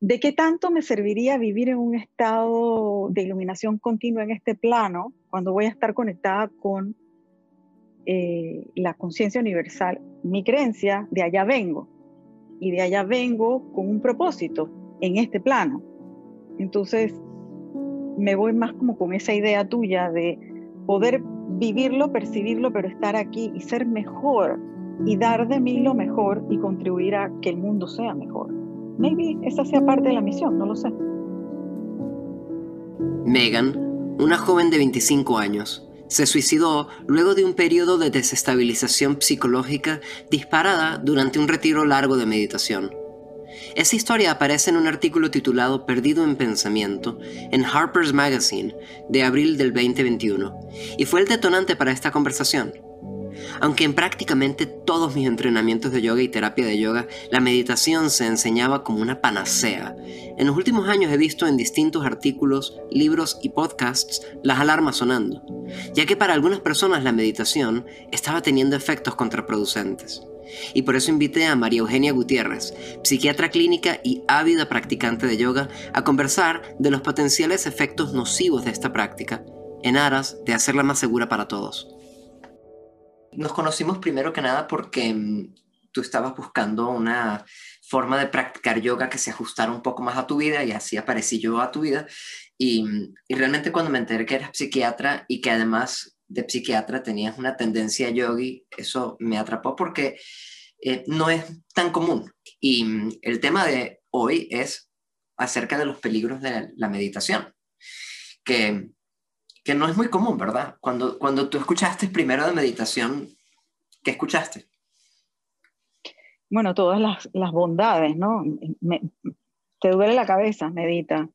¿De qué tanto me serviría vivir en un estado de iluminación continua en este plano cuando voy a estar conectada con eh, la conciencia universal? Mi creencia, de allá vengo. Y de allá vengo con un propósito en este plano. Entonces, me voy más como con esa idea tuya de poder vivirlo, percibirlo, pero estar aquí y ser mejor y dar de mí lo mejor y contribuir a que el mundo sea mejor. Maybe esa sea parte de la misión, no lo sé. Megan, una joven de 25 años, se suicidó luego de un periodo de desestabilización psicológica disparada durante un retiro largo de meditación. Esa historia aparece en un artículo titulado Perdido en Pensamiento en Harper's Magazine de abril del 2021 y fue el detonante para esta conversación. Aunque en prácticamente todos mis entrenamientos de yoga y terapia de yoga la meditación se enseñaba como una panacea, en los últimos años he visto en distintos artículos, libros y podcasts las alarmas sonando, ya que para algunas personas la meditación estaba teniendo efectos contraproducentes. Y por eso invité a María Eugenia Gutiérrez, psiquiatra clínica y ávida practicante de yoga, a conversar de los potenciales efectos nocivos de esta práctica, en aras de hacerla más segura para todos. Nos conocimos primero que nada porque mm, tú estabas buscando una forma de practicar yoga que se ajustara un poco más a tu vida y así aparecí yo a tu vida. Y, mm, y realmente cuando me enteré que eras psiquiatra y que además de psiquiatra tenías una tendencia yogi, eso me atrapó porque eh, no es tan común. Y mm, el tema de hoy es acerca de los peligros de la meditación, que, que no es muy común, ¿verdad? Cuando, cuando tú escuchaste primero de meditación, ¿qué escuchaste? Bueno, todas las, las bondades, ¿no? te duele la cabeza, medita.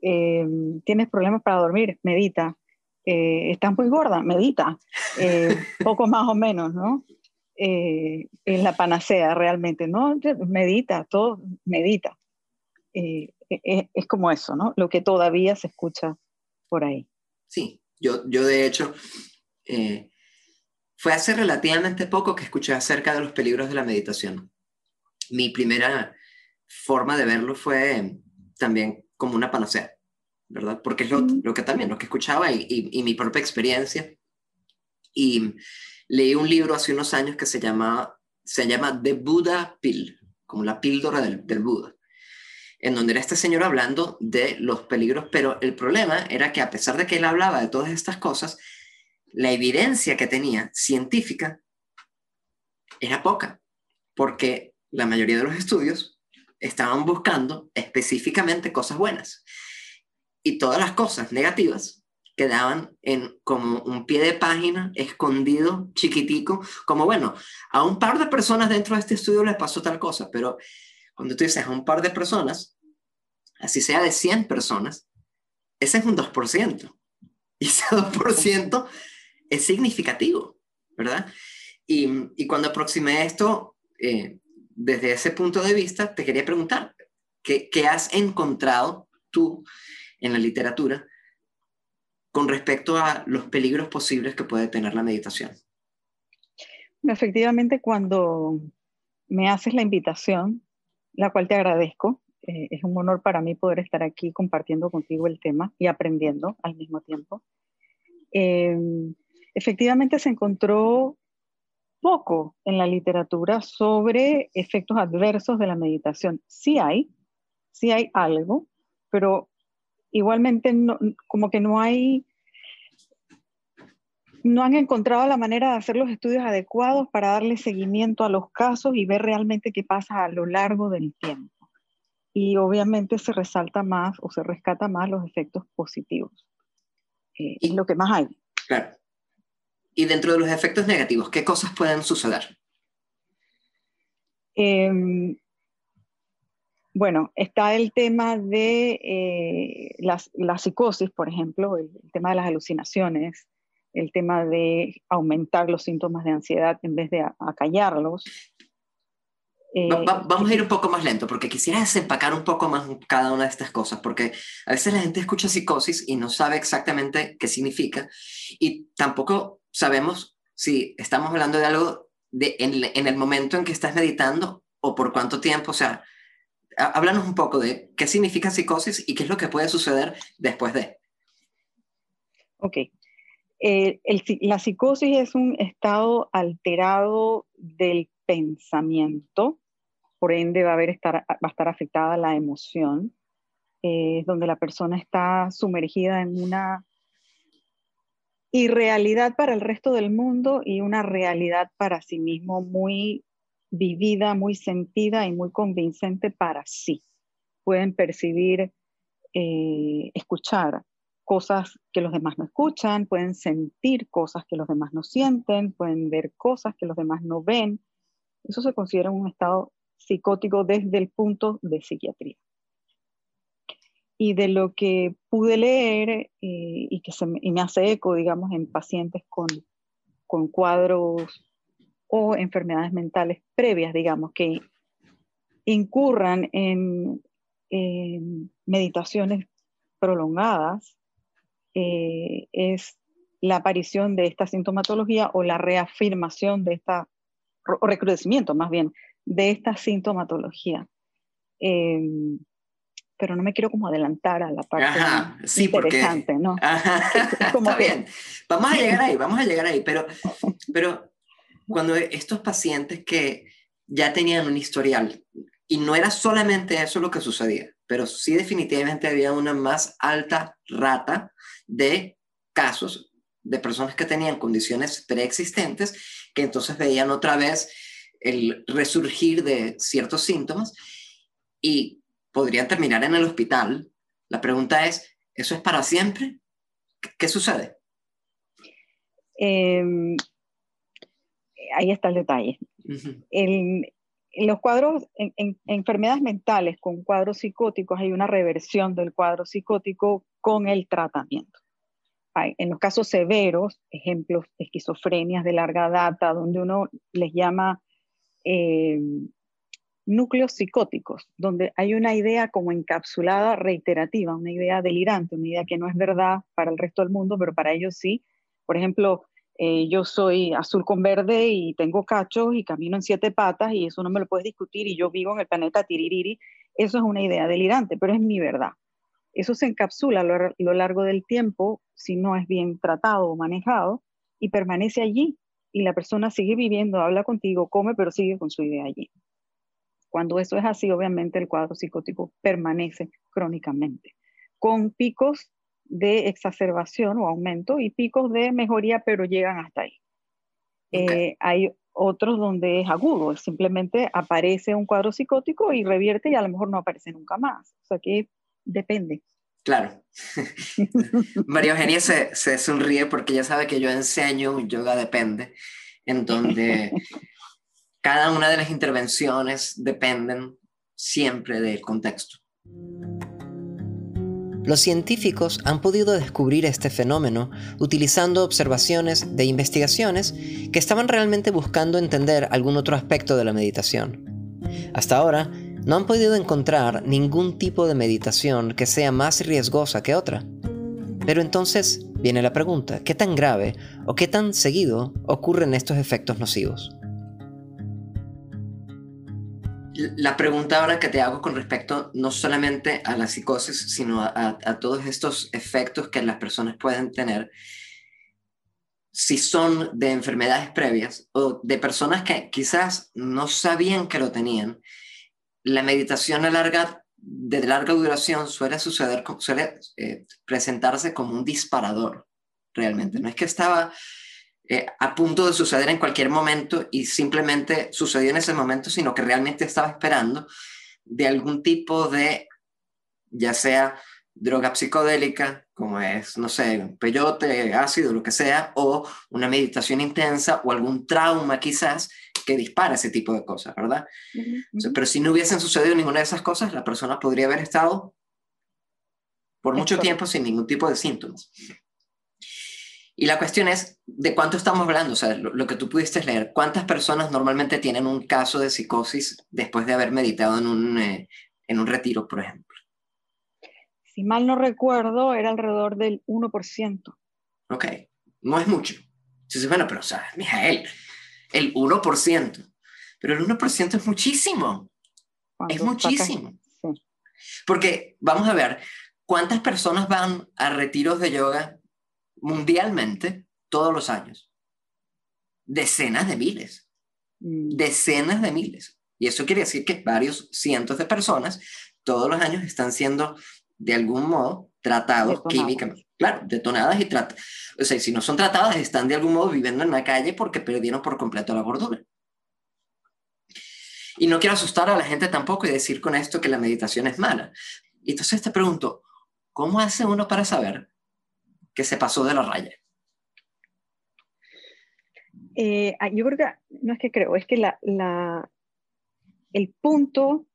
Eh, tienes problemas para dormir, medita eh, estás muy gorda, medita, eh, poco más o menos, ¿no? Es la panacea realmente, ¿no? Medita, todo, medita. Eh, es, como eso, ¿no? Lo que todavía se escucha por ahí. Sí, yo, yo de hecho, fue hace relativamente poco que escuché acerca de los peligros de la meditación. Mi primera forma de verlo fue también como una panacea. ¿verdad? Porque es lo, que también, lo que escuchaba y, mi propia experiencia. Y leí un libro hace unos años que se llama, se llama The Buddha Pill, como la píldora del, del Buda, en donde era este señor hablando de los peligros, pero el problema era que a pesar de que él hablaba de todas estas cosas, la evidencia que tenía científica era poca, porque la mayoría de los estudios estaban buscando específicamente cosas buenas. Y todas las cosas negativas quedaban en como un pie de página escondido, chiquitico, como bueno, a un par de personas dentro de este estudio les pasó tal cosa, pero cuando tú dices a un par de personas, así sea de 100 personas, ese es un 2%. Y ese 2% es significativo, ¿verdad? Y, cuando aproximé esto, eh, desde ese punto de vista, te quería preguntar, ¿qué, qué has encontrado tú en la literatura con respecto a los peligros posibles que puede tener la meditación. Efectivamente, cuando me haces la invitación, la cual te agradezco, eh, es un honor para mí poder estar aquí compartiendo contigo el tema y aprendiendo al mismo tiempo. Eh, efectivamente se encontró poco en la literatura sobre efectos adversos de la meditación. Sí hay, sí hay algo, pero igualmente como que no hay, no han encontrado la manera de hacer los estudios adecuados para darle seguimiento a los casos y ver realmente qué pasa a lo largo del tiempo. Y obviamente se resalta más o se rescata más los efectos positivos. Eh, es lo que más hay. Claro. Y dentro de los efectos negativos, ¿qué cosas pueden suceder? Eh, bueno, está el tema de eh, la, psicosis, por ejemplo, el, tema de las alucinaciones, el tema de aumentar los síntomas de ansiedad en vez de acallarlos. Eh, vamos a ir un poco más lento, porque quisiera desempacar un poco más cada una de estas cosas, porque a veces la gente escucha psicosis y no sabe exactamente qué significa, y tampoco sabemos si estamos hablando de algo de, en, en el momento en que estás meditando o por cuánto tiempo, o sea, háblanos un poco de qué significa psicosis y qué es lo que puede suceder después de. Ok. Eh, la psicosis es un estado alterado del pensamiento, por ende va a, haber estar, va a estar afectada la emoción, eh, donde la persona está sumergida en una irrealidad para el resto del mundo y una realidad para sí mismo muy vivida, muy sentida y muy convincente para sí. Pueden percibir, eh, escuchar cosas que los demás no escuchan, pueden sentir cosas que los demás no sienten, pueden ver cosas que los demás no ven. Eso se considera un estado psicótico desde el punto de psiquiatría. Y de lo que pude leer eh, y que se me, y me, hace eco, digamos, en pacientes con, con cuadros o enfermedades mentales previas, digamos, que incurran en, meditaciones prolongadas, eh, es la aparición de esta sintomatología o la reafirmación de esta, o recrudecimiento más bien, de esta sintomatología. Em, pero no me quiero como adelantar a la parte sí, interesante, ¿no? Está bien, vamos a llegar ahí, vamos a llegar ahí, pero, pero cuando estos pacientes que ya tenían un historial, y no era solamente eso lo que sucedía, pero sí definitivamente había una más alta rata de casos de personas que tenían condiciones preexistentes, que entonces veían otra vez el resurgir de ciertos síntomas y podrían terminar en el hospital. La pregunta es, ¿eso es para siempre? ¿Qué, sucede? Eh, ahí está el detalle. en los cuadros, en, enfermedades mentales con cuadros psicóticos, hay una reversión del cuadro psicótico con el tratamiento. en los casos severos, ejemplos, esquizofrenias de larga data, donde uno les llama eh, núcleos psicóticos, donde hay una idea como encapsulada reiterativa, una idea delirante, una idea que no es verdad para el resto del mundo, pero para ellos sí. Por ejemplo, eh, yo soy azul con verde y tengo cachos y camino en siete patas y eso no me lo puedes discutir y yo vivo en el planeta Tiririri. Eso es una idea delirante, pero es mi verdad. Eso se encapsula a lo, largo del tiempo si no es bien tratado o manejado y permanece allí y la persona sigue viviendo, habla contigo, come, pero sigue con su idea allí. Cuando eso es así, obviamente el cuadro psicótico permanece crónicamente, con picos de exacerbación o aumento y picos de mejoría, pero llegan hasta ahí. Eh, hay otros donde es agudo, simplemente aparece un cuadro psicótico y revierte y a lo mejor no aparece nunca más. O sea que depende. Claro. María Eugenia se, sonríe porque ya sabe que yo enseño un yoga depende, en donde cada una de las intervenciones dependen siempre del contexto. Los científicos han podido descubrir este fenómeno utilizando observaciones de investigaciones que estaban realmente buscando entender algún otro aspecto de la meditación. Hasta ahora, no han podido encontrar ningún tipo de meditación que sea más riesgosa que otra. Pero entonces viene la pregunta, ¿qué tan grave o qué tan seguido ocurren estos efectos nocivos? la pregunta ahora que te hago con respecto no solamente a la psicosis, sino a, todos estos efectos que las personas pueden tener, si son de enfermedades previas o de personas que quizás no sabían que lo tenían, la meditación a larga, de larga duración suele suceder, suele eh, presentarse como un disparador, realmente. No es que estaba eh, a punto de suceder en cualquier momento y simplemente sucedió en ese momento, sino que realmente estaba esperando de algún tipo de, ya sea droga psicodélica, como es, no sé, peyote, ácido, lo que sea, o una meditación intensa o algún trauma quizás que dispara ese tipo de cosas, ¿verdad? pero si no hubiesen sucedido ninguna de esas cosas, la persona podría haber estado por mucho tiempo sin ningún tipo de síntomas. Y la cuestión es, ¿de cuánto estamos hablando? O sea, lo, que tú pudiste leer, ¿cuántas personas normalmente tienen un caso de psicosis después de haber meditado en un, eh, en un retiro, por ejemplo? Si mal no recuerdo, era alrededor del 1%. Ok, no es mucho. Bueno, pero, o sea, Mijael, el 1%. Pero el 1% es muchísimo. Es muchísimo. Porque vamos a ver, ¿cuántas personas van a retiros de yoga mundialmente todos los años? Decenas de miles. Mm. Decenas de miles. Y eso quiere decir que varios cientos de personas todos los años están siendo de algún modo tratados químicamente. Claro, detonadas y tratadas. O sea, si no son tratadas, están de algún modo viviendo en la calle porque perdieron por completo la gordura. Y no quiero asustar a la gente tampoco y decir con esto que la meditación es mala. Y entonces te pregunto, ¿cómo hace uno para saber que se pasó de la raya? Eh, ah, yo creo que, no es que creo, es que la, la, el punto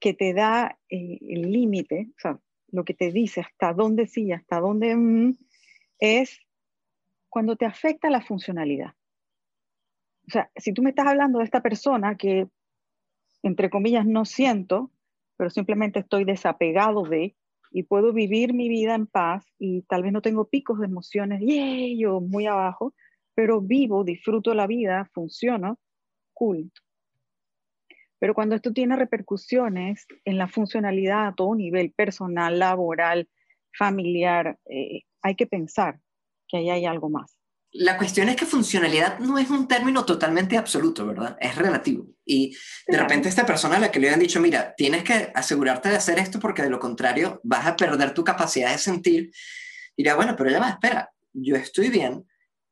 que te da eh, el límite, o sea, lo que te dice hasta dónde sí, hasta dónde mm, es cuando te afecta la funcionalidad. O sea, si tú me estás hablando de esta persona que, entre comillas, no siento, pero simplemente estoy desapegado de y puedo vivir mi vida en paz y tal vez no tengo picos de emociones, y yo muy abajo, pero vivo, disfruto la vida, funciono, cool. Pero cuando esto tiene repercusiones en la funcionalidad a todo nivel, personal, laboral, familiar, eh, hay que pensar que ahí hay algo más. La cuestión es que funcionalidad no es un término totalmente absoluto, ¿verdad? Es relativo. Y de repente esta persona a la que le habían dicho, mira, tienes que asegurarte de hacer esto porque de lo contrario vas a perder tu capacidad de sentir, dirá, bueno, pero ya va, espera, yo estoy bien,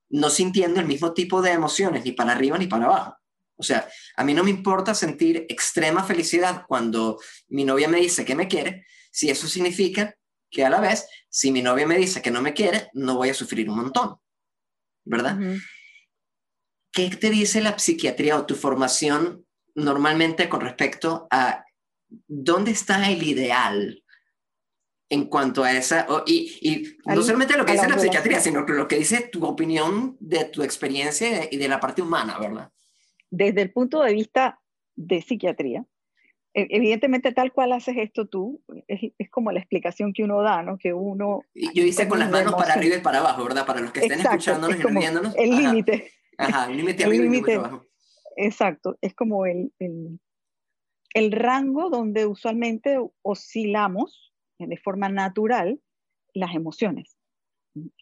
no sintiendo el mismo tipo de emociones, ni para arriba ni para abajo. O sea, a mí no me importa sentir extrema felicidad cuando mi novia me dice que me quiere, si eso significa que a la vez, si mi novia me dice que no me quiere, no voy a sufrir un montón, ¿verdad? ¿Qué te dice la psiquiatría o tu formación normalmente con respecto a dónde está el ideal en cuanto a esa, y, no solamente lo que dice la psiquiatría, sino lo que dice tu opinión de tu experiencia y de la parte humana, ¿verdad? Desde el punto de vista de psiquiatría, e, evidentemente tal cual haces esto tú, es, como la explicación que uno da, ¿no? Que uno... Yo hice con las manos para arriba y para abajo, ¿verdad? Para los que estén escuchándonos y no viéndonos. El límite. Ajá, el límite arriba y límite abajo. Exacto, es como el, el, rango donde usualmente oscilamos de forma natural las emociones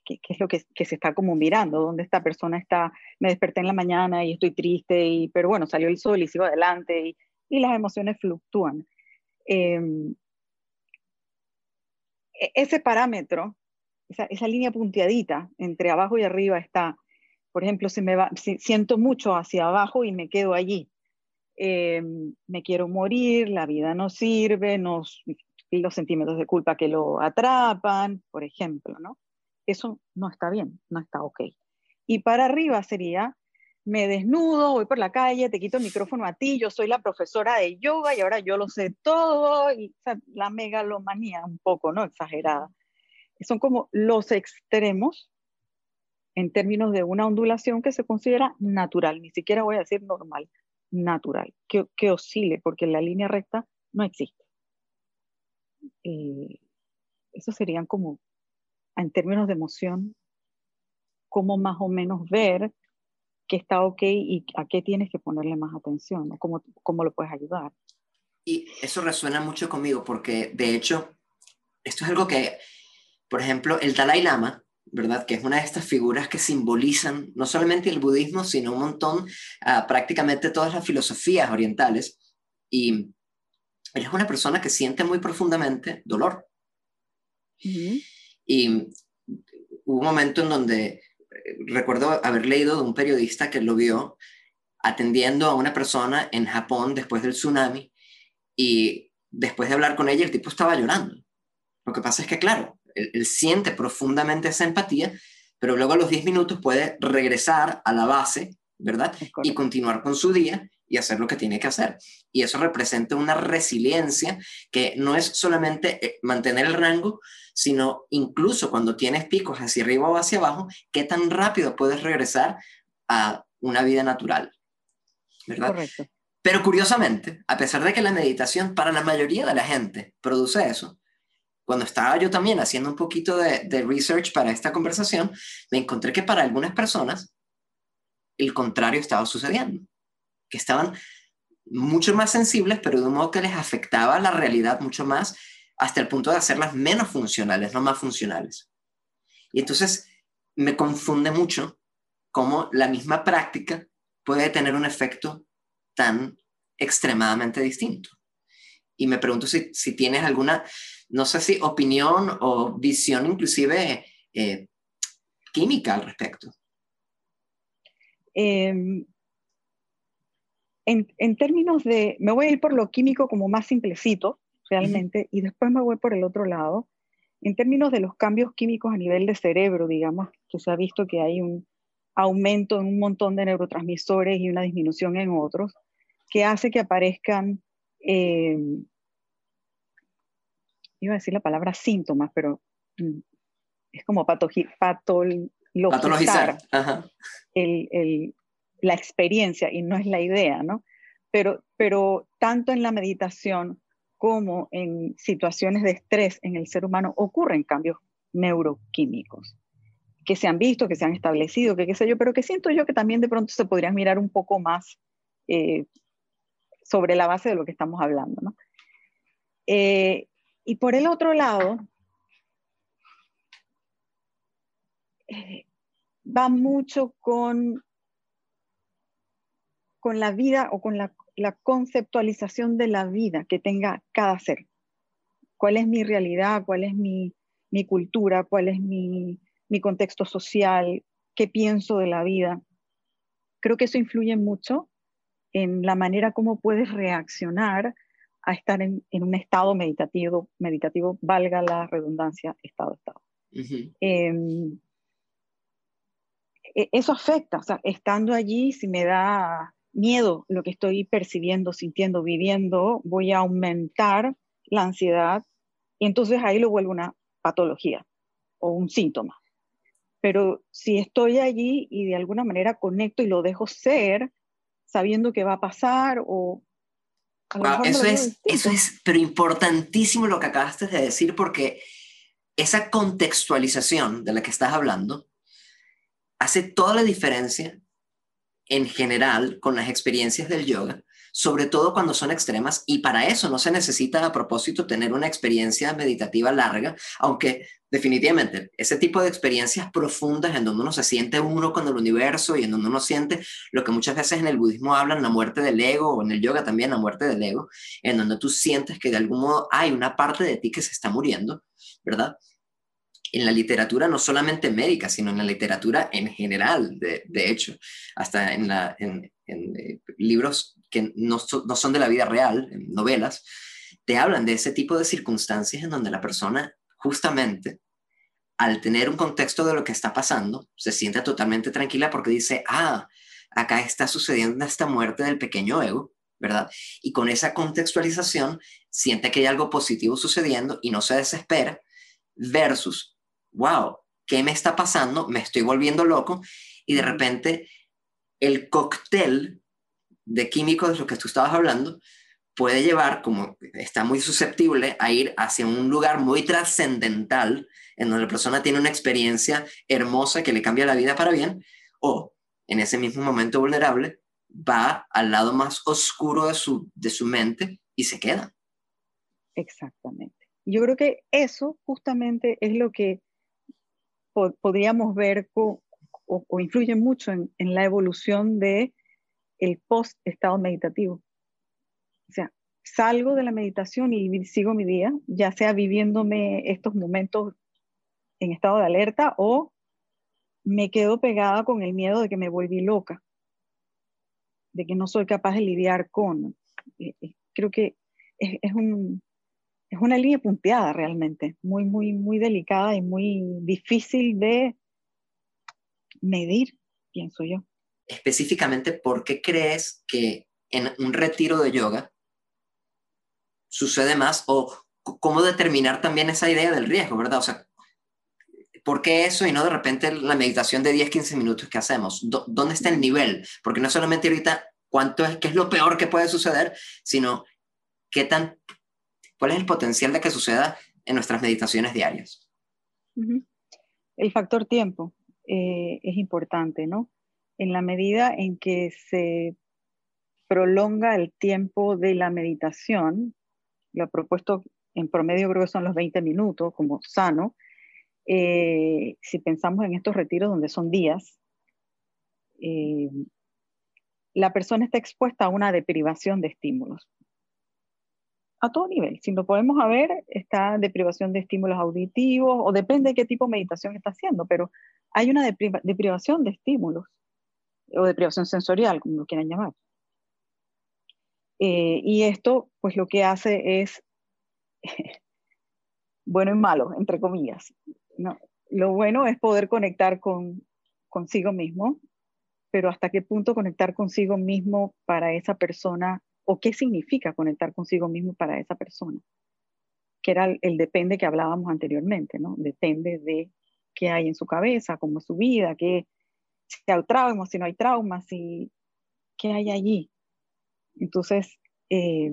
qué, es lo que, se está como mirando, dónde esta persona está, me desperté en la mañana y estoy triste, y, pero bueno, salió el sol y sigo adelante, y, y las emociones fluctúan. Em, e, ese parámetro, esa, esa, línea punteadita entre abajo y arriba está, por ejemplo, si me va, si siento mucho hacia abajo y me quedo allí, em, me quiero morir, la vida no sirve, nos, los centímetros de culpa que lo atrapan, por ejemplo, ¿no? Eso no está bien, no está ok. Y para arriba sería, me desnudo, voy por la calle, te quito el micrófono a ti, yo soy la profesora de yoga y ahora yo lo sé todo, y la megalomanía un poco, ¿no? Exagerada. Son como los extremos en términos de una ondulación que se considera natural, ni siquiera voy a decir normal, natural, que, que oscile, porque la línea recta no existe. Eh, eso serían como en términos de emoción, cómo más o menos ver qué está ok y a qué tienes que ponerle más atención, o cómo, cómo lo puedes ayudar. Y eso resuena mucho conmigo porque, de hecho, esto es algo que, por ejemplo, el Dalai Lama, ¿verdad? Que es una de estas figuras que simbolizan no solamente el budismo, sino un montón, uh, prácticamente todas las filosofías orientales. Y él es una persona que siente muy profundamente dolor. Y hubo un momento en donde eh, recuerdo haber leído de un periodista que lo vio atendiendo a una persona en Japón después del tsunami y después de hablar con ella el tipo estaba llorando. Lo que pasa es que, claro, él, siente profundamente esa empatía, pero luego a los 10 minutos puede regresar a la base, ¿verdad? Y continuar con su día y hacer lo que tiene que hacer. Y eso representa una resiliencia que no es solamente eh, mantener el rango, sino incluso cuando tienes picos hacia arriba o hacia abajo, qué tan rápido puedes regresar a una vida natural. ¿Verdad? Correcto. Pero curiosamente, a pesar de que la meditación para la mayoría de la gente produce eso, cuando estaba yo también haciendo un poquito de, de research para esta conversación, me encontré que para algunas personas el contrario estaba sucediendo que estaban mucho más sensibles, pero de un modo que les afectaba la realidad mucho más, hasta el punto de hacerlas menos funcionales, no más funcionales. Y entonces me confunde mucho cómo la misma práctica puede tener un efecto tan extremadamente distinto. Y me pregunto si, si tienes alguna, no sé si opinión o visión inclusive eh, química al respecto. Em, en, términos de, me voy a ir por lo químico como más simplecito, realmente, y después me voy por el otro lado. En términos de los cambios químicos a nivel de cerebro, digamos, que se ha visto que hay un aumento en un montón de neurotransmisores y una disminución en otros, que hace que aparezcan, eh, iba a decir la palabra síntomas, pero mm, es como patologizar, la experiencia y no es la idea, ¿no? Pero, pero tanto en la meditación como en situaciones de estrés en el ser humano ocurren cambios neuroquímicos que se han visto, que se han establecido, que qué sé yo, pero que siento yo que también de pronto se podrían mirar un poco más eh, sobre la base de lo que estamos hablando. ¿no? Eh, y por el otro lado, eh, va mucho con, con la vida o con la, conceptualización de la vida que tenga cada ser. ¿Cuál es mi realidad? ¿Cuál es mi, cultura? ¿Cuál es mi, mi contexto social? ¿Qué pienso de la vida? Creo que eso influye mucho en la manera como puedes reaccionar a estar en, un estado meditativo, meditativo, valga la redundancia, estado-estado. Em, e, eso afecta, o sea, estando allí, si me da miedo lo que estoy percibiendo, sintiendo, viviendo, voy a aumentar la ansiedad y entonces ahí lo vuelvo una patología o un síntoma. Pero si estoy allí y de alguna manera conecto y lo dejo ser, sabiendo que va a pasar o... eso, es, eso es, pero importantísimo lo que acabaste de decir porque esa contextualización de la que estás hablando hace toda la diferencia en general con las experiencias del yoga, sobre todo cuando son extremas, y para eso no se necesita a propósito tener una experiencia meditativa larga, aunque definitivamente ese tipo de experiencias profundas en donde uno se siente uno con el universo y en donde uno siente lo que muchas veces en el budismo hablan, la muerte del ego, o en el yoga también la muerte del ego, en donde tú sientes que de algún modo hay una parte de ti que se está muriendo, ¿verdad? En la literatura no solamente médica, sino en la literatura en general, de, hecho, hasta en, la, en, eh, libros que no, no, son de la vida real, en novelas, te hablan de ese tipo de circunstancias en donde la persona justamente al tener un contexto de lo que está pasando, se siente totalmente tranquila porque dice, ah, acá está sucediendo esta muerte del pequeño ego, ¿verdad? Y con esa contextualización siente que hay algo positivo sucediendo y no se desespera, versus wow, ¿qué me está pasando? Me estoy volviendo loco y de repente el cóctel de químicos de lo que tú estabas hablando puede llevar, como está muy susceptible, a ir hacia un lugar muy trascendental en donde la persona tiene una experiencia hermosa que le cambia la vida para bien, o en ese mismo momento vulnerable va al lado más oscuro de su, de su mente y se queda. Exactamente. Yo creo que eso justamente es lo que podríamos ver o, influye mucho en, la evolución de el post estado meditativo. O sea, salgo de la meditación y sigo mi día, ya sea viviéndome estos momentos en estado de alerta o me quedo pegada con el miedo de que me volví loca, de que no soy capaz de lidiar con. Eh, eh, creo que es un, es una línea punteada realmente, muy, muy, muy delicada y muy difícil de medir, pienso yo. Específicamente, ¿por qué crees que en un retiro de yoga sucede más o cómo determinar también esa idea del riesgo, verdad? O sea, ¿por qué eso y no de repente la meditación de 10, 15 minutos que hacemos? ¿Dónde está el nivel? Porque no solamente ahorita cuánto es, qué es lo peor que puede suceder, sino qué tan ¿Cuál es el potencial de que suceda en nuestras meditaciones diarias? El factor tiempo eh, es importante, ¿no? En la medida en que se prolonga el tiempo de la meditación, lo propuesto en promedio creo que son los 20 minutos como sano, eh, si pensamos en estos retiros donde son días, eh, la persona está expuesta a una deprivación de estímulos. A todo nivel. Si lo podemos ver, está deprivación de estímulos auditivos o depende de qué tipo de meditación está haciendo, pero hay una deprivación de estímulos o deprivación sensorial, como lo quieran llamar. Eh, y esto, pues lo que hace es bueno y malo, entre comillas. No, lo bueno es poder conectar con consigo mismo, pero hasta qué punto conectar consigo mismo para esa persona o qué significa conectar consigo mismo para esa persona, que era el, depende que hablábamos anteriormente, ¿no? Depende de qué hay en su cabeza, cómo es su vida, qué, si hay traumas, si no hay traumas, si, qué hay allí. Entonces, eh,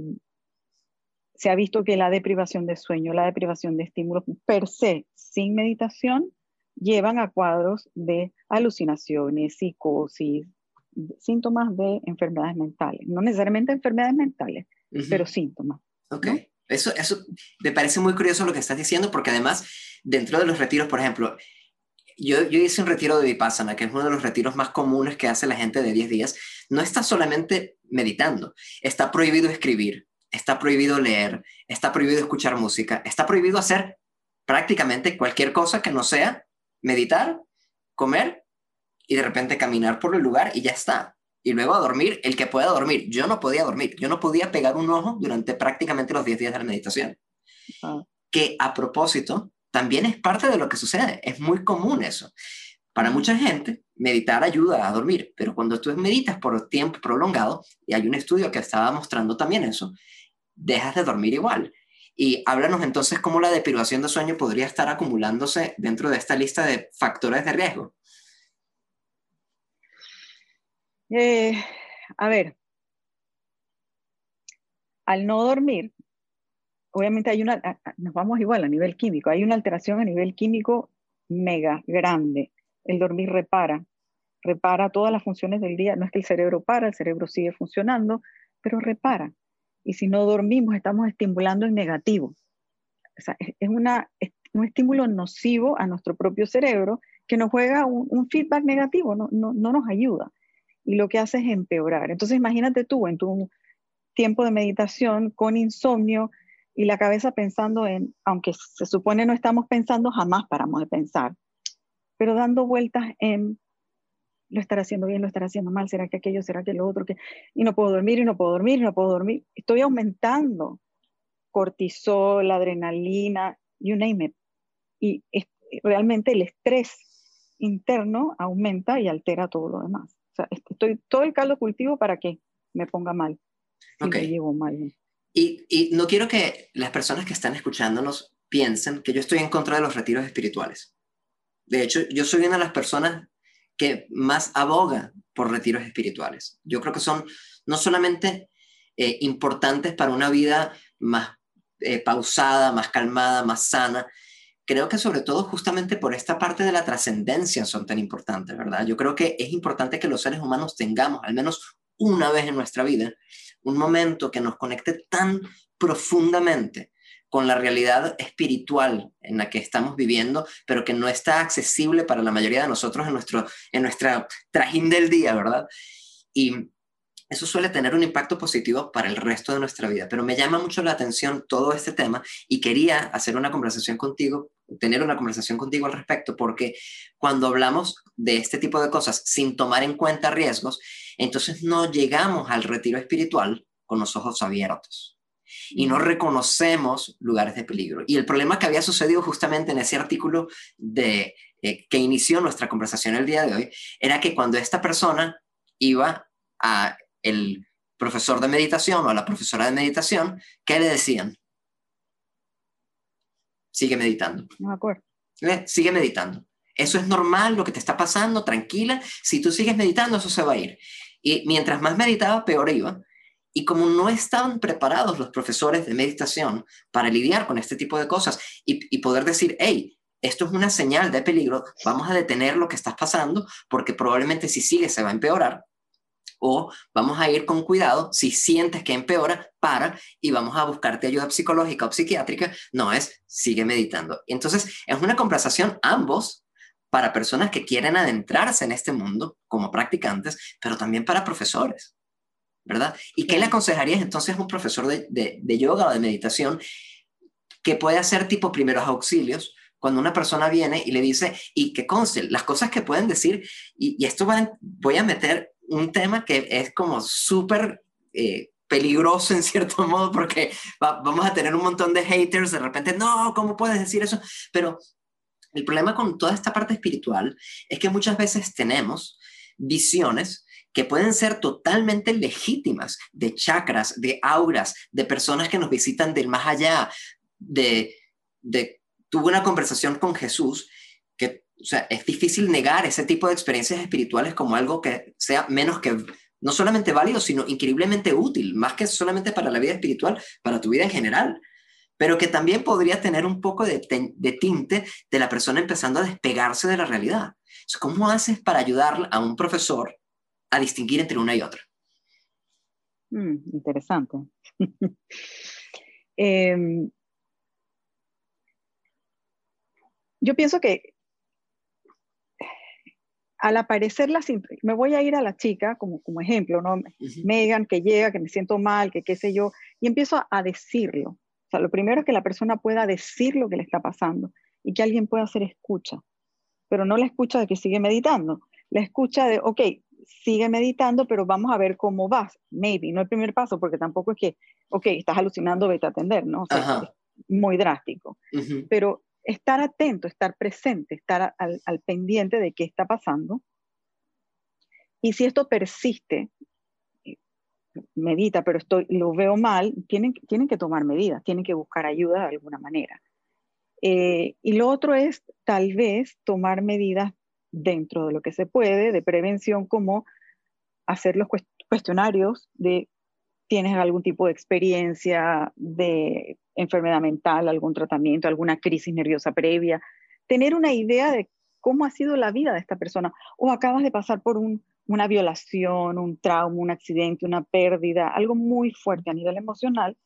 se ha visto que la deprivación de sueño, la deprivación de estímulos per se, sin meditación, llevan a cuadros de alucinaciones, psicosis, síntomas de enfermedades mentales. No necesariamente enfermedades mentales, pero síntomas. Ok. Eso, eso me parece muy curioso lo que estás diciendo, porque además, dentro de los retiros, por ejemplo, yo, yo, hice un retiro de Vipassana, que es uno de los retiros más comunes que hace la gente de 10 días. No está solamente meditando, está prohibido escribir, está prohibido leer, está prohibido escuchar música, está prohibido hacer prácticamente cualquier cosa que no sea meditar, comer y de repente caminar por el lugar y ya está. Y luego a dormir, el que pueda dormir. Yo no podía dormir, yo no podía pegar un ojo durante prácticamente los 10 días de la meditación. Que a propósito, también es parte de lo que sucede, es muy común eso. Para mucha gente, meditar ayuda a dormir, pero cuando tú meditas por tiempo prolongado, y hay un estudio que estaba mostrando también eso, dejas de dormir igual. Y háblanos entonces cómo la deprivación de sueño podría estar acumulándose dentro de esta lista de factores de riesgo. Eh, a ver, al no dormir, obviamente hay una, nos vamos igual a nivel químico, hay una alteración a nivel químico mega grande. El dormir repara, repara todas las funciones del día. No es que el cerebro para, el cerebro sigue funcionando, pero repara y si no dormimos estamos estimulando en negativo. Es, un estímulo nocivo a nuestro propio cerebro que nos juega un, feedback negativo, no, no, no, nos ayuda. Y lo que hace es empeorar. Entonces imagínate tú en tu tiempo de meditación con insomnio y la cabeza pensando en, aunque se supone no estamos pensando, jamás paramos de pensar, pero dando vueltas en lo estará haciendo bien, lo estará haciendo mal, será que aquello, será que lo otro, que... y no puedo dormir, y no puedo dormir, y no puedo dormir. Estoy aumentando cortisol, adrenalina, you name it. Y realmente el estrés interno aumenta y altera todo lo demás. Sea, estoy todo el caldo cultivo para que me ponga mal. Si me llevo mal. Y, y no quiero que las personas que están escuchándonos piensen que yo estoy en contra de los retiros espirituales. De hecho, yo soy una de las personas que más aboga por retiros espirituales. Yo creo que son no solamente eh, importantes para una vida más eh, pausada, más calmada, más sana, creo que sobre todo justamente por esta parte de la trascendencia son tan importantes, ¿verdad? Yo creo que es importante que los seres humanos tengamos, al menos una vez en nuestra vida, un momento que nos conecte tan profundamente con la realidad espiritual en la que estamos viviendo, pero que no está accesible para la mayoría de nosotros en, nuestro, en nuestra trajín del día, ¿verdad? Y eso suele tener un impacto positivo para el resto de nuestra vida. Pero me llama mucho la atención todo este tema y quería hacer una conversación contigo, tener una conversación contigo al respecto, porque cuando hablamos de este tipo de cosas sin tomar en cuenta riesgos, entonces no llegamos al retiro espiritual con los ojos abiertos y no reconocemos lugares de peligro. Y el problema que había sucedido justamente en ese artículo de, eh, que inició nuestra conversación el día de hoy era que cuando esta persona iba a el profesor de meditación o la profesora de meditación, ¿qué le decían? Sigue meditando. No me acuerdo. Sigue meditando. Eso es normal, lo que te está pasando, tranquila. Si tú sigues meditando, eso se va a ir. Y mientras más meditaba, peor iba. Y como no estaban preparados los profesores de meditación para lidiar con este tipo de cosas y, poder decir, hey, esto es una señal de peligro, vamos a detener lo que está pasando porque probablemente si sigue se va a empeorar, O vamos a ir con cuidado, si sientes que empeora, para y vamos a buscarte ayuda psicológica o psiquiátrica, no es sigue meditando. Entonces, es una conversación ambos para personas que quieren adentrarse en este mundo como practicantes, pero también para profesores, ¿verdad? ¿Y qué le aconsejarías entonces a un profesor de, de yoga o de meditación que puede hacer tipo primeros auxilios? cuando una persona viene y le dice, y que conste, las cosas que pueden decir, y, esto voy a meter un tema que es como súper eh, peligroso en cierto modo, porque vamos a tener un montón de haters de repente, no, ¿cómo puedes decir eso? Pero el problema con toda esta parte espiritual es que muchas veces tenemos visiones que pueden ser totalmente legítimas de chakras, de auras, de personas que nos visitan del más allá, de, de tuve una conversación con Jesús o sea, es difícil negar ese tipo de experiencias espirituales como algo que sea menos que, no solamente válido, sino increíblemente útil, más que solamente para la vida espiritual, para tu vida en general, pero que también podría tener un poco de, tinte de la persona empezando a despegarse de la realidad. ¿Cómo haces para ayudar a un profesor a distinguir entre una y otra? Mm, interesante. eh, yo pienso que al aparecer la me voy a ir a la chica como, como ejemplo, ¿no? Megan, que llega, que me siento mal, que qué sé yo, y empiezo a, decirlo. O sea, lo primero es que la persona pueda decir lo que le está pasando y que alguien pueda hacer escucha, pero no la escucha de que sigue meditando, la escucha de, ok, sigue meditando, pero vamos a ver cómo vas, maybe, no el primer paso, porque tampoco es que, ok, estás alucinando, vete a atender, ¿no? O sea, muy drástico, pero estar atento, estar presente, estar al, pendiente de qué está pasando. Y si esto persiste, eh, medita, pero estoy, lo veo mal, tienen, tienen que tomar medidas, tienen que buscar ayuda de alguna manera. Eh, y lo otro es tal vez tomar medidas dentro de lo que se puede de prevención, como hacer los cuestionarios de tienes algún tipo de experiencia de enfermedad mental, algún tratamiento, alguna crisis nerviosa previa, tener una idea de cómo ha sido la vida de esta persona o acabas de pasar por una violación, un trauma, un accidente, una pérdida, algo muy fuerte a nivel emocional,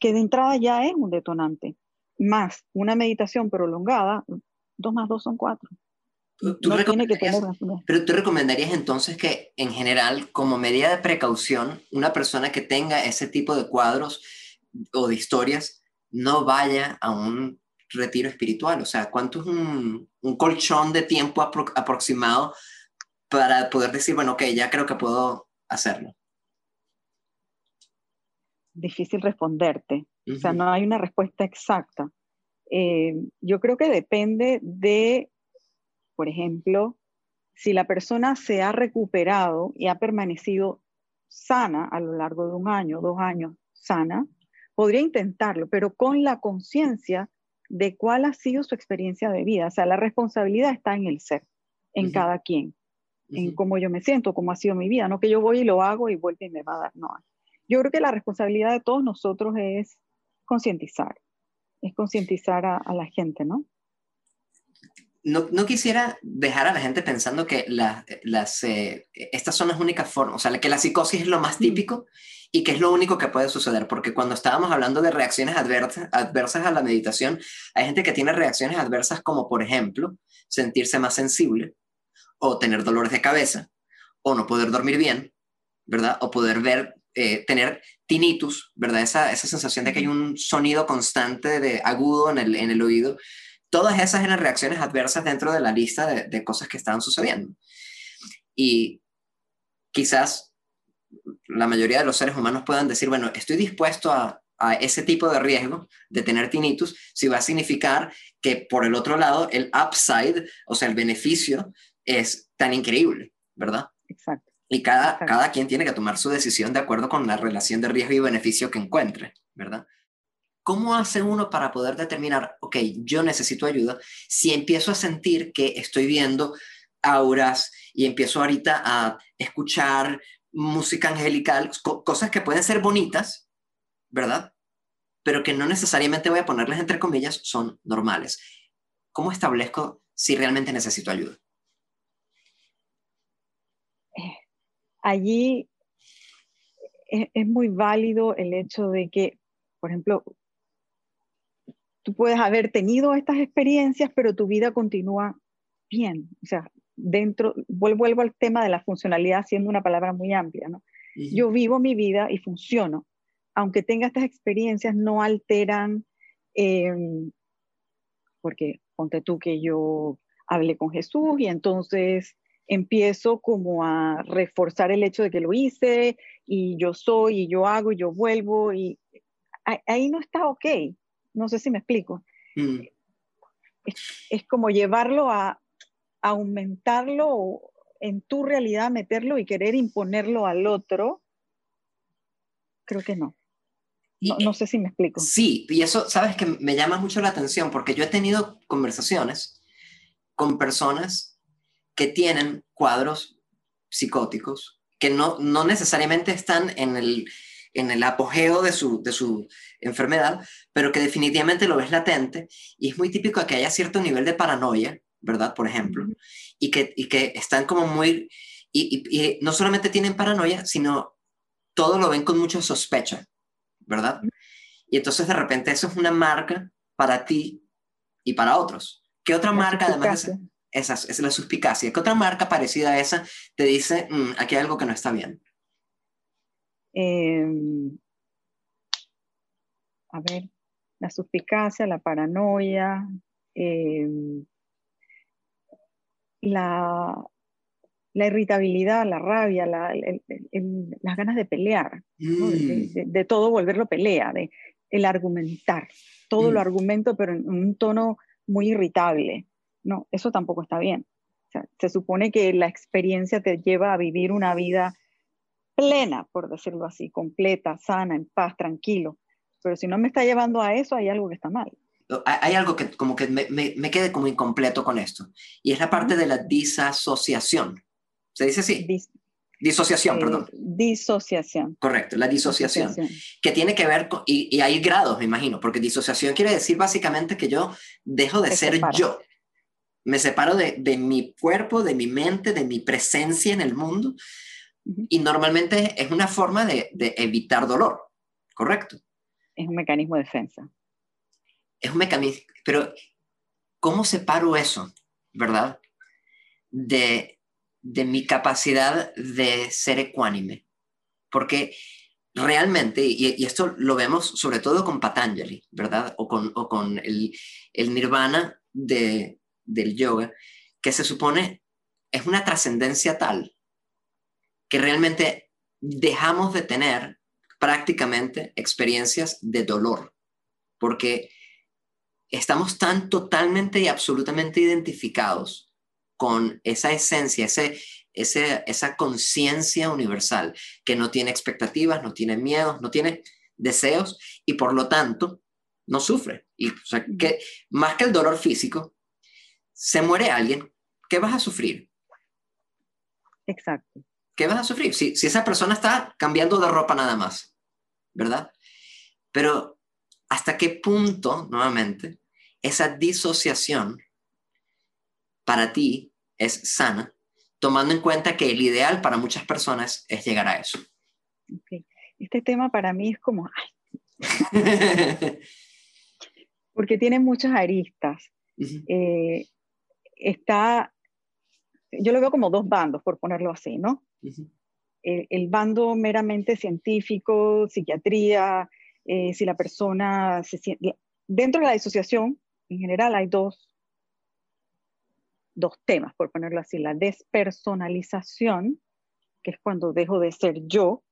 que de entrada ya es un detonante, más una meditación prolongada, dos más dos son cuatro. Pero tú recomendarías entonces que en general, como medida de precaución, una persona que tenga ese tipo de cuadros o de historias no vaya a un retiro espiritual? O sea, ¿cuánto es un, colchón de tiempo aproximado para poder decir, bueno, ok, ya creo que puedo hacerlo? Difícil responderte. O sea, no hay una respuesta exacta. Eh, yo creo que depende de, por ejemplo, si la persona se ha recuperado y ha permanecido sana a lo largo de un año, dos años sana, podría intentarlo, pero con la conciencia de cuál ha sido su experiencia de vida. O sea, la responsabilidad está en el ser, en cada quien, en cómo yo me siento, cómo ha sido mi vida. No que yo voy y lo hago y vuelve y me va a dar. No. Yo creo que la responsabilidad de todos nosotros es concientizar, es concientizar a, la gente, ¿no? No, no, quisiera dejar a la gente pensando que las, eh, estas son las únicas formas, o sea, que la psicosis es lo más mm. típico y que es lo único que puede suceder, porque cuando estábamos hablando de reacciones adversas, adversas a la meditación, hay gente que tiene reacciones adversas como, por ejemplo, sentirse más sensible, o tener dolores de cabeza, o no poder dormir bien, ¿verdad? O poder ver, eh, tener tinnitus, ¿verdad? Esa, esa sensación de que hay un sonido constante de agudo en el, en el oído. Todas esas eran reacciones adversas dentro de la lista de, de cosas que estaban sucediendo. Y quizás la mayoría de los seres humanos puedan decir, bueno, estoy dispuesto a, ese tipo de riesgo de tener tinnitus, si va a significar que por el otro lado el upside, o sea, el beneficio es tan increíble, ¿verdad? Exacto. Y cada, cada quien tiene que tomar su decisión de acuerdo con la relación de riesgo y beneficio que encuentre, ¿verdad? ¿Cómo hace uno para poder determinar, ok, yo necesito ayuda, si empiezo a sentir que estoy viendo auras y empiezo ahorita a escuchar música angelical, cosas que pueden ser bonitas, ¿verdad? Pero que no necesariamente voy a ponerles entre comillas, son normales. ¿Cómo establezco si realmente necesito ayuda? Allí es, muy válido el hecho de que, por ejemplo, tú puedes haber tenido estas experiencias, pero tu vida continúa bien. O sea, dentro, vuelvo, al tema de la funcionalidad, siendo una palabra muy amplia, ¿no? Yo vivo mi vida y funciono. Aunque tenga estas experiencias, no alteran, em, porque ponte tú que yo hablé con Jesús y entonces empiezo como a reforzar el hecho de que lo hice y yo soy y yo hago y yo vuelvo y ahí no está ok. No sé si me explico. Mm. Es, como llevarlo a, aumentarlo en tu realidad, meterlo y querer imponerlo al otro. Creo que no. No, no, sé si me explico. Sí, y eso, sabes que me llama mucho la atención porque yo he tenido conversaciones con personas que tienen cuadros psicóticos que no, no necesariamente están en el, en el apogeo de su, de su enfermedad, pero que definitivamente lo ves latente y es muy típico que haya cierto nivel de paranoia, ¿verdad? Por ejemplo, y que, y que están como muy, y, y, no solamente tienen paranoia, sino todo lo ven con mucha sospecha, ¿verdad? Y entonces de repente eso es una marca para ti y para otros. ¿Qué otra marca además de esa es la suspicacia. ¿Qué otra marca parecida a esa te dice, mm, aquí hay algo que no está bien? Em, a ver, la suspicacia, la paranoia, em, la, la, irritabilidad, la rabia, las ganas de pelear, mm. de, todo volverlo pelea, de el argumentar, todo lo mm. argumento, pero en un tono muy irritable. No, eso tampoco está bien. se supone que la experiencia te lleva a vivir una vida plena, por decirlo así, completa, sana, en paz, tranquilo. Pero si no me está llevando a eso, hay algo que está mal. Hay algo que como que me, me, quede como incompleto con esto, y es la parte de la disasociación. ¿Se dice así? disociación, eh, perdón. Disociación. Correcto, la disociación, Que tiene que ver con, y, hay grados, me imagino, porque disociación quiere decir básicamente que yo dejo de ser yo me separo de, mi cuerpo, de mi mente, de mi presencia en el mundo. Y normalmente es una forma de, evitar dolor, ¿correcto? Es un mecanismo de defensa. Es un mecanismo, pero ¿cómo separo eso, verdad? De, mi capacidad de ser ecuánime. Porque realmente, y, esto lo vemos sobre todo con Patanjali, ¿verdad? O con, con el, el, nirvana de, del yoga, que se supone es una trascendencia tal que realmente dejamos de tener prácticamente experiencias de dolor, porque estamos tan totalmente y absolutamente identificados con esa esencia, ese, esa conciencia universal que no tiene expectativas, no tiene miedos, no tiene deseos y por lo tanto no sufre. Y que más que el dolor físico, se muere alguien, ¿qué vas a sufrir? Exacto. ¿Qué vas a sufrir? Si, esa persona está cambiando de ropa nada más, ¿verdad? Pero ¿hasta qué punto, nuevamente, esa disociación para ti es sana, tomando en cuenta que el ideal para muchas personas es llegar a eso? Este tema para mí es como... porque tiene muchas aristas está, yo lo veo como dos bandos, por ponerlo así, ¿no? el, bando meramente científico, psiquiatría, eh, si la persona se siente... Dentro de la disociación, en general, hay dos, dos temas, por ponerlo así. La despersonalización, que es cuando dejo de ser yo,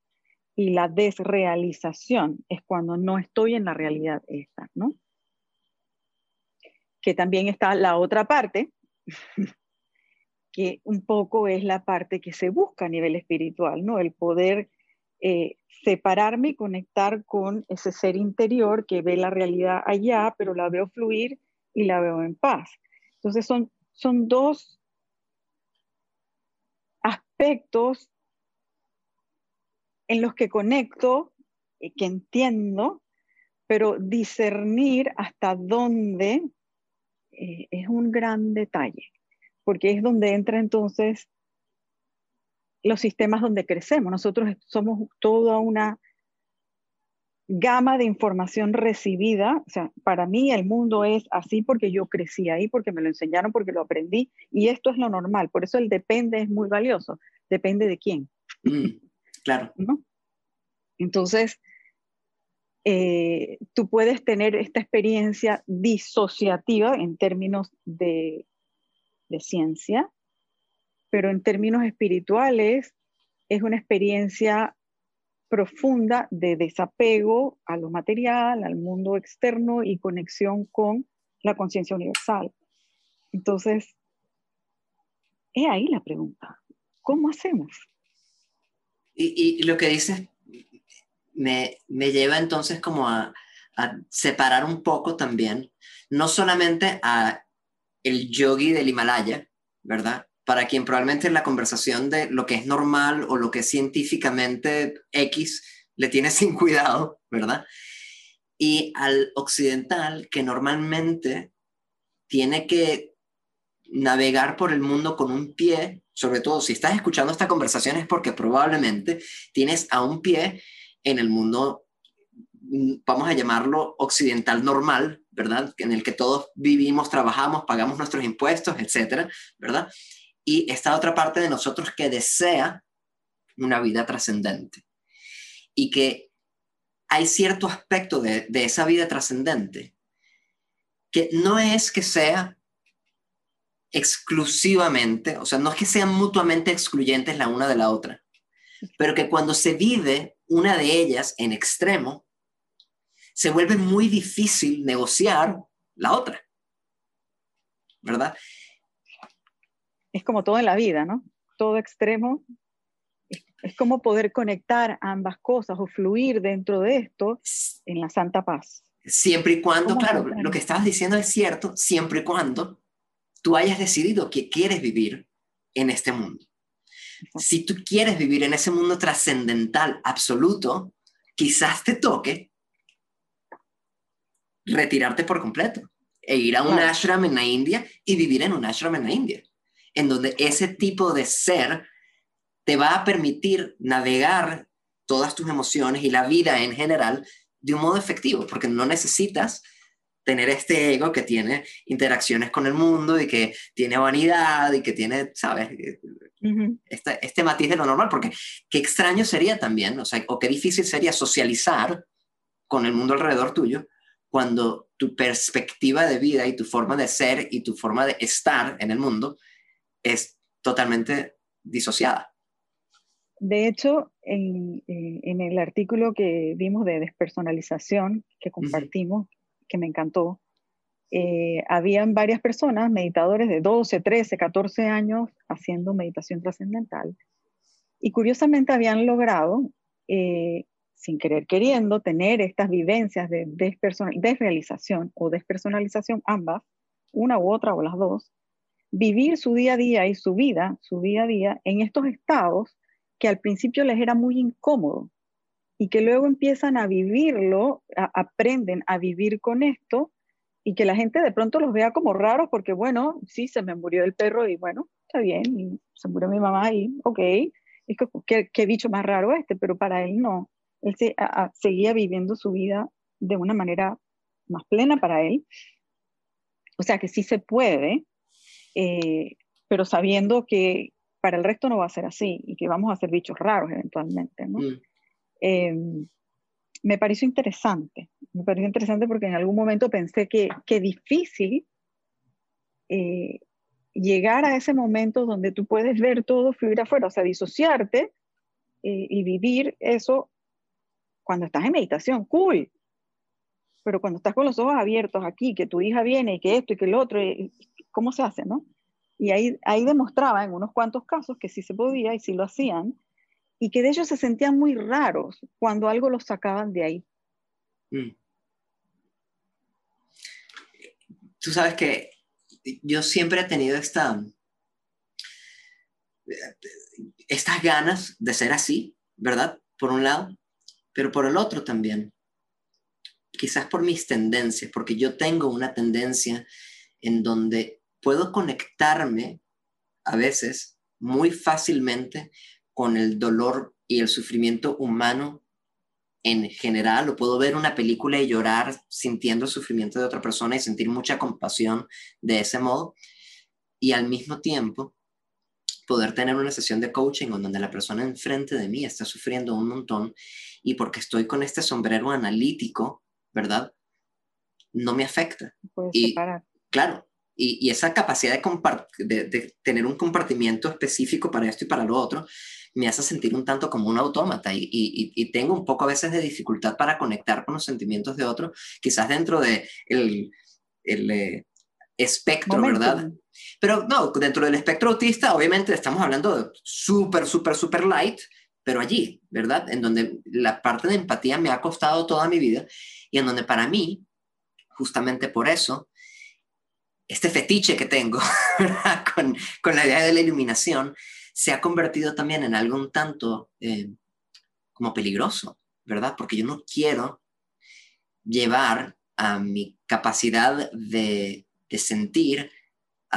y la desrealización es cuando no estoy en la realidad esta, ¿no? Que también está la otra parte, que un poco es la parte que se busca a nivel espiritual, ¿no? El poder eh, separarme y conectar con ese ser interior que ve la realidad allá, pero la veo fluir y la veo en paz. Entonces son, son dos aspectos en los que conecto, y que entiendo, pero discernir hasta dónde eh, es un gran detalle, porque es donde entra entonces los sistemas donde crecemos. Nosotros somos toda una gama de información recibida. O sea, para mí el mundo es así porque yo crecí ahí, porque me lo enseñaron, porque lo aprendí. Y esto es lo normal. Por eso el depende es muy valioso. Depende de quién. Mm, claro. Entonces, eh, tú puedes tener esta experiencia disociativa en términos de, de ciencia, pero en términos espirituales es una experiencia profunda de desapego a lo material, al mundo externo y conexión con la conciencia universal. Entonces, es ahí la pregunta, ¿cómo hacemos? Y, lo que dices me, lleva entonces como a, a, separar un poco también, no solamente a el yogi del Himalaya, ¿verdad? Para quien probablemente la conversación de lo que es normal o lo que es científicamente X le tiene sin cuidado, ¿verdad? Y al occidental que normalmente tiene que navegar por el mundo con un pie, sobre todo si estás escuchando esta conversación es porque probablemente tienes a un pie en el mundo, vamos a llamarlo occidental normal, ¿verdad? En el que todos vivimos, trabajamos, pagamos nuestros impuestos, etcétera, ¿verdad? Y esta otra parte de nosotros que desea una vida trascendente. Y que hay cierto aspecto de, de esa vida trascendente que no es que sea exclusivamente, o sea, no es que sean mutuamente excluyentes la una de la otra, pero que cuando se vive una de ellas en extremo, se vuelve muy difícil negociar la otra. ¿Verdad? Es como todo en la vida, ¿no? Todo extremo. Es como poder conectar ambas cosas o fluir dentro de esto en la santa paz. Siempre y cuando, claro, lo que estabas diciendo es cierto, siempre y cuando tú hayas decidido que quieres vivir en este mundo. Si tú quieres vivir en ese mundo trascendental absoluto, quizás te toque retirarte por completo e ir a un ashram en la India y vivir en un ashram en la India, en donde ese tipo de ser te va a permitir navegar todas tus emociones y la vida en general de un modo efectivo, porque no necesitas tener este ego que tiene interacciones con el mundo y que tiene vanidad y que tiene, ¿sabes? este, este, matiz de lo normal, porque qué extraño sería también, o sea, o qué difícil sería socializar con el mundo alrededor tuyo cuando tu perspectiva de vida y tu forma de ser y tu forma de estar en el mundo es totalmente disociada. De hecho, en, en el artículo que vimos de despersonalización que compartimos, que me encantó, eh, habían varias personas, meditadores de 12, 13, 14 años, haciendo meditación trascendental. Y curiosamente habían logrado, eh, sin querer queriendo, tener estas vivencias de desrealización o despersonalización, ambas, una u otra o las dos, vivir su día a día y su vida, su día a día, en estos estados que al principio les era muy incómodo y que luego empiezan a vivirlo, aprenden a vivir con esto y que la gente de pronto los vea como raros porque, bueno, sí, se me murió el perro y bueno, está bien, y se murió mi mamá y, ok, es que, qué bicho más raro este, pero para él no. Él se, seguía viviendo su vida de una manera más plena para él. O sea que sí se puede, eh, pero sabiendo que para el resto no va a ser así y que vamos a ser bichos raros eventualmente, ¿no? Mm. Em, me pareció interesante, me pareció interesante porque en algún momento pensé que, qué difícil eh, llegar a ese momento donde tú puedes ver todo fluir afuera, o sea, disociarte eh, y vivir eso cuando estás en meditación, cool. Pero cuando estás con los ojos abiertos aquí, que tu hija viene y que esto y que el otro, ¿cómo se hace, no? Y ahí, ahí demostraba en unos cuantos casos que sí se podía y sí lo hacían, y que de ellos se sentían muy raros cuando algo los sacaban de ahí. Mm. Tú sabes que yo siempre he tenido esta, estas ganas de ser así, ¿verdad? Por un lado, pero por el otro también. Quizás por mis tendencias, porque yo tengo una tendencia en donde puedo conectarme a veces muy fácilmente con el dolor y el sufrimiento humano en general, o puedo ver una película y llorar sintiendo el sufrimiento de otra persona y sentir mucha compasión de ese modo, y al mismo tiempo poder tener una sesión de coaching donde la persona enfrente de mí está sufriendo un montón y porque estoy con este sombrero analítico, ¿verdad? No me afecta. y, Claro, y, esa capacidad de, de, tener un compartimiento específico para esto y para lo otro me hace sentir un tanto como un autómata y, y, tengo un poco a veces de dificultad para conectar con los sentimientos de otros, quizás dentro de el, el eh, espectro, ¿verdad? Pero no, dentro del espectro autista, obviamente estamos hablando de súper, súper, súper light, pero allí, ¿verdad? En donde la parte de empatía me ha costado toda mi vida y en donde para mí, justamente por eso, este fetiche que tengo con, con, la idea de la iluminación se ha convertido también en algo un tanto eh, como peligroso, ¿verdad? Porque yo no quiero llevar a mi capacidad de, de sentir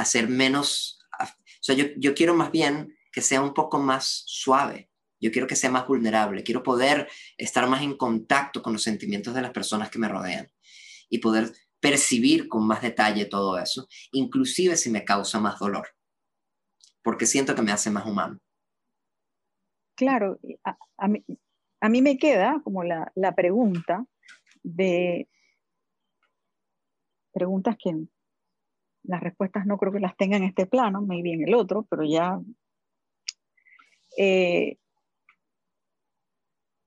a ser menos, o sea, yo, yo quiero más bien que sea un poco más suave, yo quiero que sea más vulnerable, quiero poder estar más en contacto con los sentimientos de las personas que me rodean y poder percibir con más detalle todo eso, inclusive si me causa más dolor, porque siento que me hace más humano. Claro, a, mí, a mí, me queda como la, la pregunta de preguntas que las respuestas no creo que las tenga en este plano, maybe en el otro, pero ya... Eh,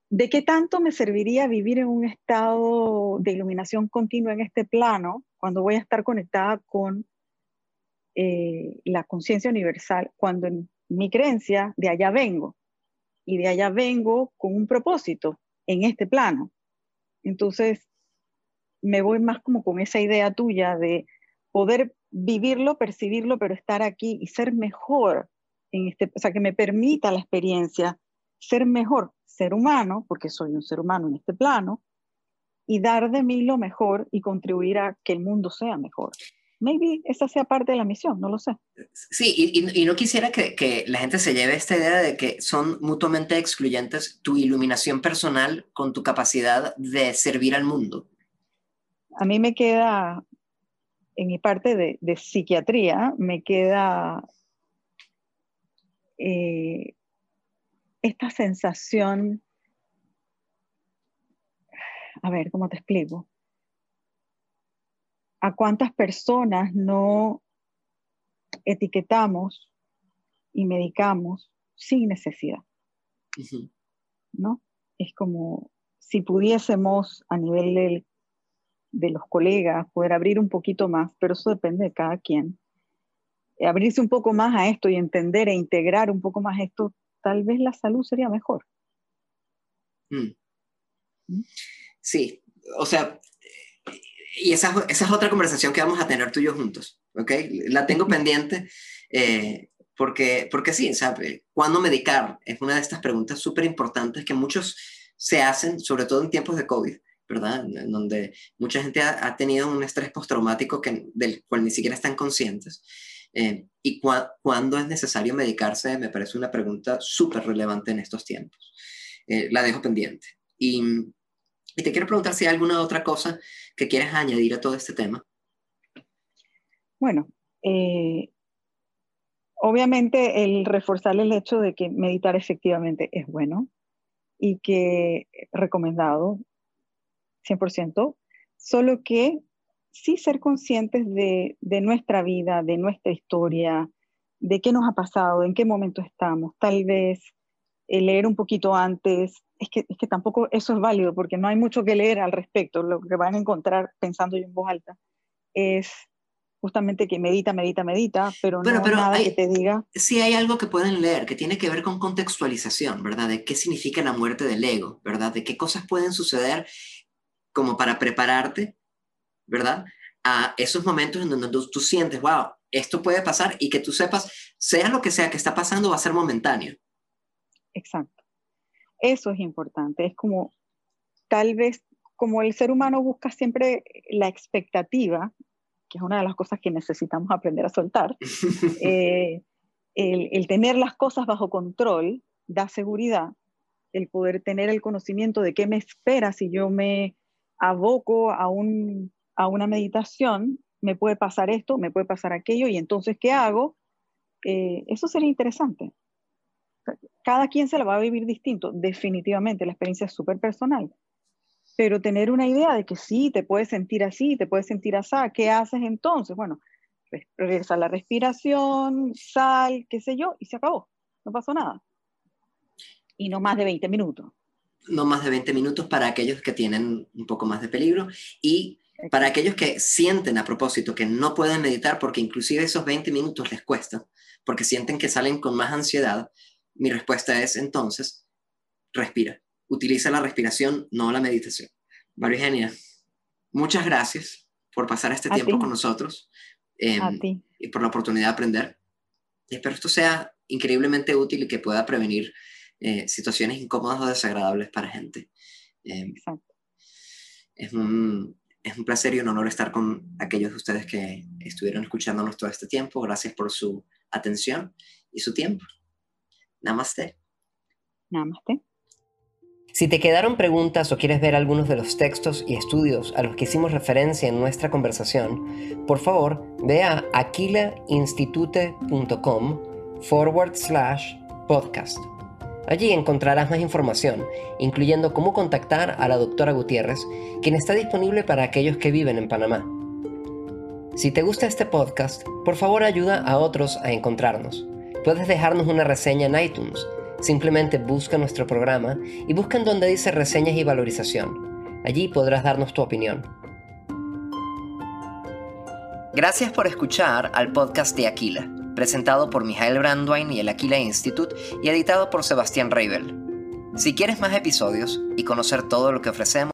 ¿De qué tanto me serviría vivir en un estado de iluminación continua en este plano cuando voy a estar conectada con eh, la conciencia universal, cuando en mi creencia de allá vengo y de allá vengo con un propósito en este plano? Entonces, me voy más como con esa idea tuya de poder vivirlo, percibirlo, pero estar aquí y ser mejor en este, o sea, que me permita la experiencia ser mejor ser humano, porque soy un ser humano en este plano, y dar de mí lo mejor y contribuir a que el mundo sea mejor. Maybe esa sea parte de la misión, no lo sé. Sí, y, y no quisiera que, que, la gente se lleve esta idea de que son mutuamente excluyentes tu iluminación personal con tu capacidad de servir al mundo. A mí me queda en mi parte de, de psiquiatría me queda eh, esta sensación, a ver, ¿cómo te explico? ¿A cuántas personas no etiquetamos y medicamos sin necesidad? ¿No? Es como si pudiésemos a nivel del de los colegas, poder abrir un poquito más, pero eso depende de cada quien. Eh, abrirse un poco más a esto y entender e integrar un poco más esto, tal vez la salud sería mejor. Mm. ¿Mm? Sí, o sea, y esa, esa, es otra conversación que vamos a tener tú y yo juntos, ¿ok? La tengo pendiente eh, porque, porque sí, ¿sabe? ¿Cuándo medicar? Es una de estas preguntas súper importantes que muchos se hacen, sobre todo en tiempos de COVID. ¿Verdad? En donde mucha gente ha, tenido un estrés postraumático que, del cual ni siquiera están conscientes. Eh, y cuándo es necesario medicarse, me parece una pregunta súper relevante en estos tiempos. Eh, la dejo pendiente. Y, te quiero preguntar si hay alguna otra cosa que quieres añadir a todo este tema. Bueno, eh, obviamente el reforzar el hecho de que meditar efectivamente es bueno y que recomendado 100%, solo que sí ser conscientes de, nuestra vida, de nuestra historia, de qué nos ha pasado, en qué momento estamos, tal vez eh, leer un poquito antes, es que, es que tampoco eso es válido porque no hay mucho que leer al respecto, lo que van a encontrar pensando yo en voz alta es justamente que medita, medita, medita, pero no pero nada que te diga. Sí hay algo que pueden leer que tiene que ver con contextualización, ¿verdad? De qué significa la muerte del ego, ¿verdad? De qué cosas pueden suceder como para prepararte, ¿verdad? A esos momentos en donde tú, sientes, wow, esto puede pasar y que tú sepas, sea lo que sea que está pasando, va a ser momentáneo. Exacto. Eso es importante. Es como, tal vez, como el ser humano busca siempre la expectativa, que es una de las cosas que necesitamos aprender a soltar, eh, el, el, tener las cosas bajo control, da seguridad el poder tener el conocimiento de qué me espera si yo me aboco a, un, a una meditación, me puede pasar esto, me puede pasar aquello, y entonces, ¿qué hago? Eh, eso sería interesante. Cada quien se la va a vivir distinto, definitivamente, la experiencia es súper personal. Pero tener una idea de que sí, te puedes sentir así, te puedes sentir así, ¿qué haces entonces? Bueno, regresa la respiración, sal, qué sé yo, y se acabó, no pasó nada. Y no más de 20 minutos. No más de 20 minutos para aquellos que tienen un poco más de peligro y para aquellos que sienten a propósito que no pueden meditar porque inclusive esos 20 minutos les cuesta, porque sienten que salen con más ansiedad, mi respuesta es entonces, respira. Utiliza la respiración, no la meditación. María Eugenia, muchas gracias por pasar este tiempo con nosotros em, y por la oportunidad de aprender. espero esto sea increíblemente útil y que pueda prevenir eh, situaciones incómodas o desagradables para gente. Exacto. Es un, es un placer y un honor estar con aquellos de ustedes que estuvieron escuchándonos todo este tiempo. Gracias por su atención y su tiempo. Namaste. Namaste. Si te quedaron preguntas o quieres ver algunos de los textos y estudios a los que hicimos referencia en nuestra conversación, por favor ve a aquilainstitute.com forward slash podcast. Allí encontrarás más información, incluyendo cómo contactar a la doctora Gutiérrez, quien está disponible para aquellos que viven en Panamá. Si te gusta este podcast, por favor ayuda a otros a encontrarnos. Puedes dejarnos una reseña en iTunes. Simplemente busca nuestro programa y busca en donde dice reseñas y valorización. Allí podrás darnos tu opinión. Gracias por escuchar al podcast de Aquila presentado por Mijael Brandwein y el Aquila Institute y editado por Sebastián Reibel. Si quieres más episodios y conocer todo lo que ofrecemos,